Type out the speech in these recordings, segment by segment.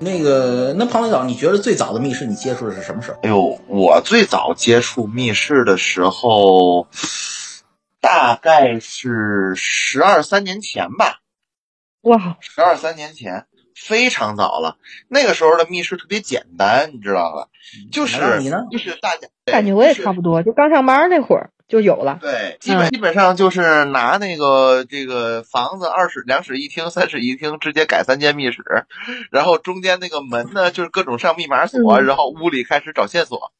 那个，那庞领导，你觉得最早的密室你接触的是什么时候？哎呦，我最早接触密室的时候，大概是十二三年前吧。哇，十二三年前，非常早了。那个时候的密室特别简单，你知道吧？就是你呢就是大家感觉我也差不多。多，就刚上班那会儿就有了。对，基本、基本上就是拿那个这个房子二室两室一厅三室一厅直接改三间密室，然后中间那个门呢就是各种上密码锁，嗯然后屋里开始找线索，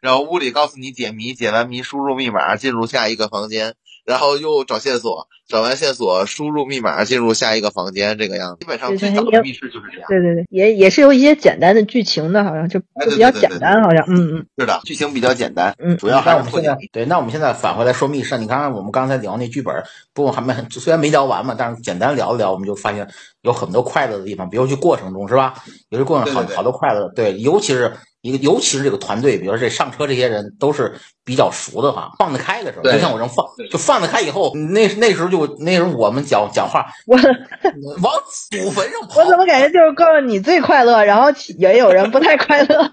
然后屋里告诉你解谜，解完谜输入密码进入下一个房间，然后又找线索，找完线索输入密码进入下一个房间，这个样子。基本上最早的密室就是这样。对对对，也也是有一些简单的剧情的，好像就比较对对对简单，好像嗯嗯是的，剧情比较简单，嗯主要还那我们现在是破解。对，那我们现在返回来说密室。你看看我们刚才聊那剧本，不过还没虽然没聊完嘛，但是简单聊一聊，我们就发现有很多快乐的地方，比如去过程中是吧？有些过程好对对对好多快乐，对，尤其是一个尤其是这个团队，比如说这上车这些人都是比较熟的哈，放得开的时候，就像我这种放就放得开以后，那那时候就那时候我们讲讲话我 往祖坟上跑我，怎么感觉就是告诉你最快乐，然后也有人不太快乐，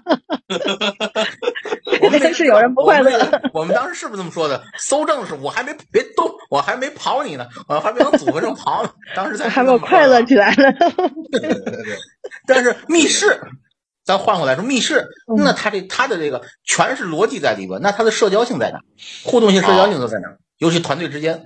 我们 那是有人不快乐我们那我们当时是不是这么说的？搜证的时候，我还没别动，我还没跑你呢，我还没往祖坟上跑呢。当时在还没有快乐起来呢。对对对对。但是密室，咱换过来说，密室，嗯那它这它的这个全是逻辑在里边，那它的社交性在哪？互动性、社交性都在哪？尤其团队之间，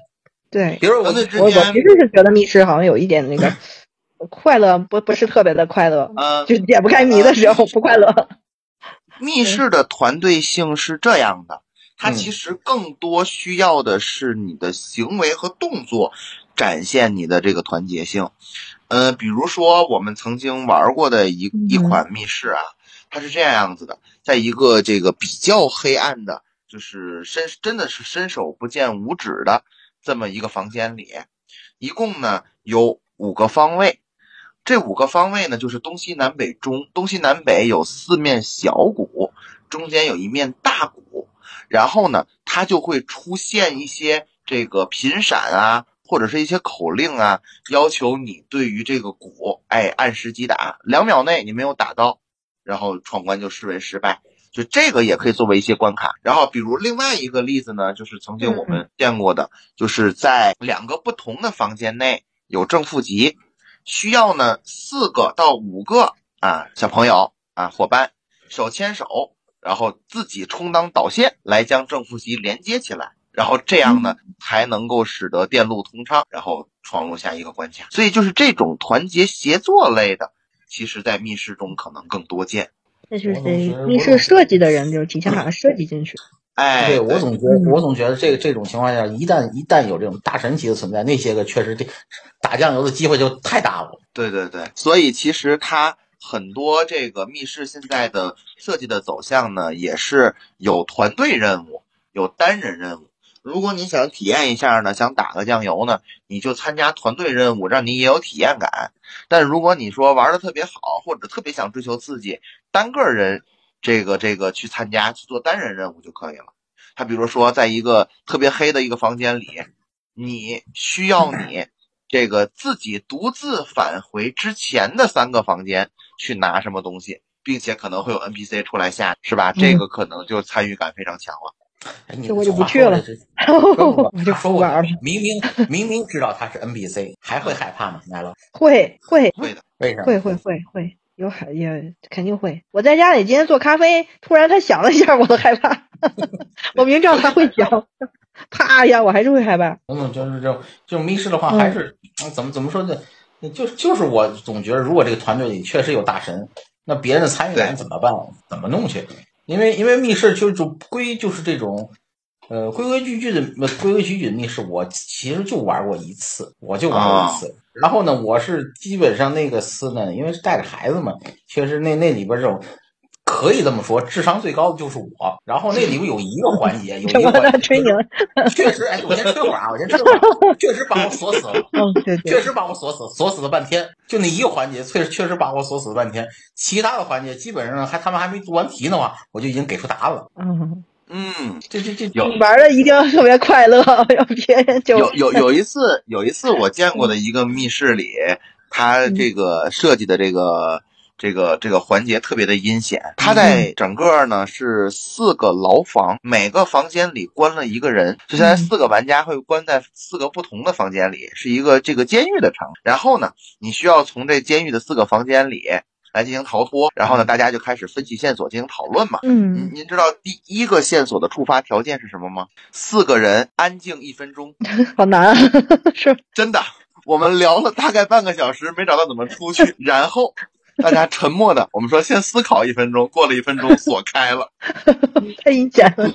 对，比如我团队之我我其实是觉得密室好像有一点那个 快乐，不不是特别的快乐，呃，就是解不开谜的时候不快乐。密室的团队性是这样的，它嗯其实更多需要的是你的行为和动作展现你的这个团结性。呃，比如说我们曾经玩过的一一嗯款密室啊，它是这样样子的，在一个这个比较黑暗的，就是伸真的是伸手不见五指的这么一个房间里，一共呢有五个方位。这五个方位呢，就是东西南北中，东西南北有四面小鼓，中间有一面大鼓，然后呢，它就会出现一些这个频闪啊，或者是一些口令啊，要求你对于这个鼓，哎，按时击打，两秒内你没有打到，然后闯关就视为失败。就这个也可以作为一些关卡。然后，比如另外一个例子呢，就是曾经我们见过的，就是在两个不同的房间内有正负极，需要呢四个到五个啊小朋友啊伙伴手牵手，然后自己充当导线来将正负极连接起来，然后这样呢才能够使得电路通畅，然后闯入下一个关卡。所以就是这种团结协作类的，其实在密室中可能更多见。那就是密室设计的人就提前把它设计进去。哎，对我总觉得，嗯我总觉得这个这种情况下，一旦一旦有这种大神级的存在，那些个确实这打酱油的机会就太大了。对对对，所以其实它很多这个密室现在的设计的走向呢，也是有团队任务，有单人任务。如果你想体验一下呢，想打个酱油呢，你就参加团队任务，让你也有体验感。但如果你说玩的特别好，或者特别想追求刺激，单个人这个这个去参加去做单人任务就可以了。他比如说在一个特别黑的一个房间里，你需要你这个自己独自返回之前的三个房间去拿什么东西，并且可能会有 NPC 出来吓，是吧？这个可能就参与感非常强了。哎，你这我就不话去了我就他说过不玩了。明明明明知道他是 NPC，还会害怕吗？来了，会会会的，为什么？会会会会有害也肯定会。我在家里今天做咖啡，突然他响了一下，我都害怕。我明知道他会响，啪一下，我还是会害怕。等等，就是这种这种密室的话，嗯还是嗯怎么怎么说呢？就是就是我总觉得，如果这个团队里确实有大神，那别人的参与感怎么办？怎么弄去？因为因为密室就就归就是这种，呃，规规矩矩的呃规规矩矩的密室，我其实就玩过一次，我就玩过一次。然后呢，我是基本上那个司呢，因为是带着孩子嘛，确实那那里边这种。可以这么说，智商最高的就是我。然后那里边有一个环节，有一个 环节，吹牛，确实，哎，我先吹会儿啊，我先吹会儿，确实把我锁死了，嗯，对对，确实把我锁死，锁死了半天。就那一个环节，确实确实把我锁死了半天。其他的环节基本上还他们还没做完题的话，我就已经给出答案了。嗯，嗯，这这这有。玩的一定要特别快乐，让别人就有有有一次，有一次我见过的一个密室里，他这个设计的这个这个这个环节特别的阴险。他在整个呢是四个牢房，每个房间里关了一个人，就现在四个玩家会关在四个不同的房间里，是一个这个监狱的场。然后呢，你需要从这监狱的四个房间里来进行逃脱。然后呢，大家就开始分析线索进行讨论嘛。嗯，您知道第一个线索的触发条件是什么吗？四个人安静一分钟。好难啊，是 真的，我们聊了大概半个小时，没找到怎么出去，然后大家沉默的，我们说先思考一分钟，过了一分钟锁开了，太阴险了，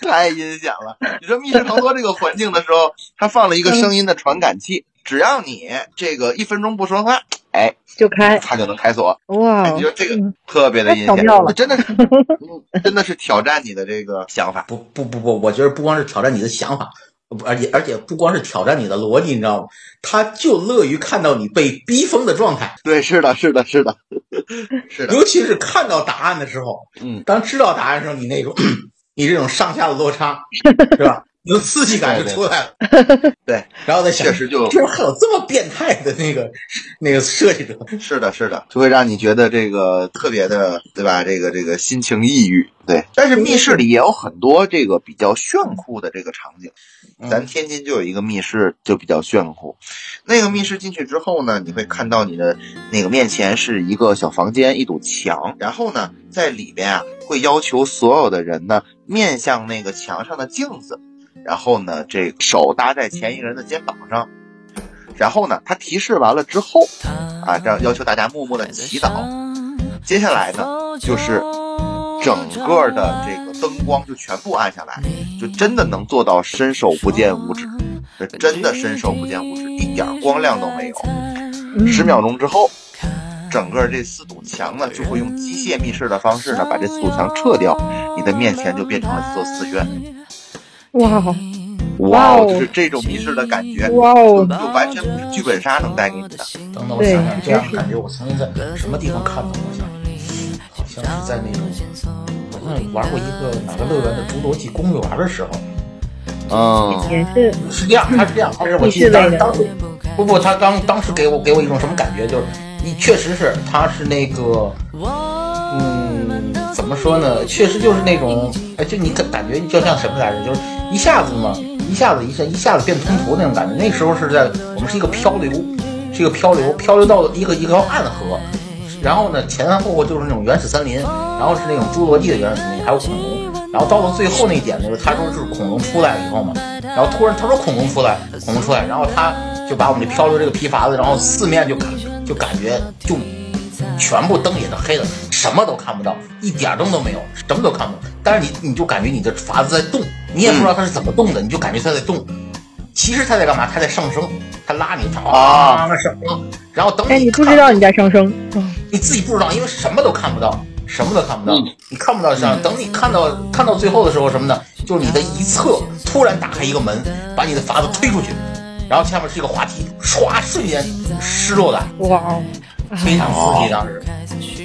太阴险了。你说密室逃脱这个环境的时候，它放了一个声音的传感器，只要你这个一分钟不说话，哎，就开，它就能开锁。哇哎，你说这个嗯特别的阴险真的是，嗯真的是挑战你的这个想法。不不不不，我觉得不光是挑战你的想法，不而且而且不光是挑战你的逻辑，你知道吗？他就乐于看到你被逼疯的状态，对，是的，是的，是的，是的，尤其是看到答案的时候，嗯，当知道答案的时候，你那种 你这种上下的落差，是吧？你的刺激感就出来了。对，然后再想确，实就居然还有这么变态的那个那个设计者，是的，是的，就会让你觉得这个特别的，对吧？这个这个心情抑郁，对。但是密室里也有很多这个比较炫酷的这个场景，咱天津就有一个密室就比较炫酷。那个密室进去之后呢，你会看到你的那个面前是一个小房间，一堵墙，然后呢，在里边啊会要求所有的人呢面向那个墙上的镜子，然后呢这个手搭在前一个人的肩膀上。然后呢，他提示完了之后，啊，这样要求大家默默的祈祷。接下来呢，就是整个的这个灯光就全部暗下来，就真的能做到伸手不见五指，这真的伸手不见五指，一点光亮都没有。嗯十秒钟之后，整个这四堵墙呢就会用机械密室的方式呢把这四堵墙撤掉，你的面前就变成了一座寺院。哇哇哦，哇哦就是这种迷失的感觉，哇哦，就完全不是剧本杀能带给你的。等等，我想想，这样的感觉我曾经在什么地方看到过？好像好像是在那种，好像玩过一个哪个乐园的侏罗纪公园的时候，嗯，也是是这样，他是这样，但是我记得当当时不不，他当当时给我给我一种什么感觉，就是你确实是他是那个，嗯，怎么说呢？确实就是那种，哎，就你感感觉就像什么来着？就是一下子嘛，一下子一下一下子变通途那种感觉。那时候是在我们是一个漂流，是一个漂流，漂流到一个一条暗河，然后呢前前后后就是那种原始森林，然后是那种侏罗纪的原始森林，还有恐龙。然后到了最后那一点，就是他说是恐龙出来了以后嘛，然后突然他说恐龙出来，恐龙出来，然后他就把我们这漂流这个皮筏子，然后四面就感就感觉就全部灯也是黑的，什么都看不到，一点灯都没有，什么都看不到。但是你你就感觉你的筏子在动，你也不知道它是怎么动的，你就感觉它在动。其实它在干嘛？它在上升，它拉你啊上升，然后等你哎，你你不知道你在上升，嗯你自己不知道，因为什么都看不到，什么都看不到，嗯你看不到上。等你看到看到最后的时候，什么呢？就是你的一侧突然打开一个门，把你的筏子推出去，然后下面是一个滑梯，唰，瞬间失落感，哇哦，非常刺激。当时，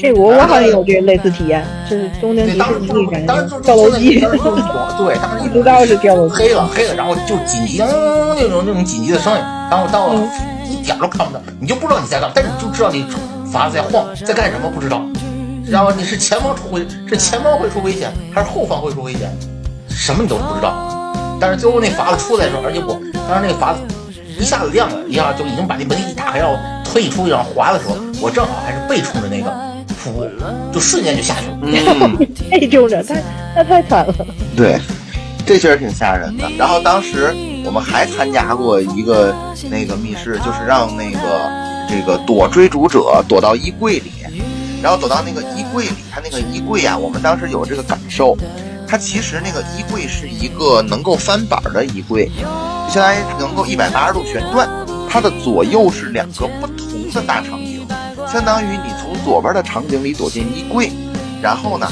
这我我好像有这类似体验，就是东京对，迪当时士尼感当时就觉跳楼机，当时就是一种对，当时不知道是跳楼机，黑了黑了，然后就紧急嗯那种那种紧急的声音，然后到嗯一点都看不到，你就不知道你在干嘛，但是你就知道你筏子在晃，在干什么不知道。然后你是前方出危，是前方会出危险，还是后方会出危险，什么你都不知道。但是最后那筏子出来的时候，而且我当时那个筏子一下子亮了，一下就已经把那门一打开，要推你出去，然后滑的时候，我正好还是背冲着那个瀑布，就瞬间就下去了。嗯，这种人太那太惨了，对，这确实挺吓人的。然后当时我们还参加过一个那个密室，就是让那个这个躲追逐者躲到衣柜里，然后躲到那个衣柜里，它那个衣柜啊，我们当时有这个感受，它其实那个衣柜是一个能够翻板的衣柜，就相当于能够一百八十度旋转。它的左右是两个不同的大场景，相当于你从左边的场景里躲进衣柜，然后呢，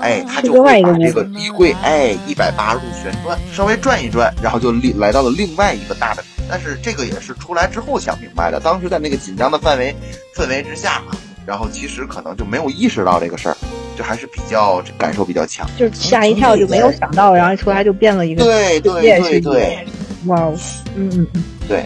哎，他就会把这个衣柜哎一百八十度旋转，稍微转一转，然后就另来到了另外一个大的。但是这个也是出来之后想明白的，当时在那个紧张的范围氛围之下嘛，然后其实可能就没有意识到这个事儿，就还是比较感受比较强，就是吓一跳就没有想到，然后出来就变了一个对对对对，哇，嗯嗯嗯，对。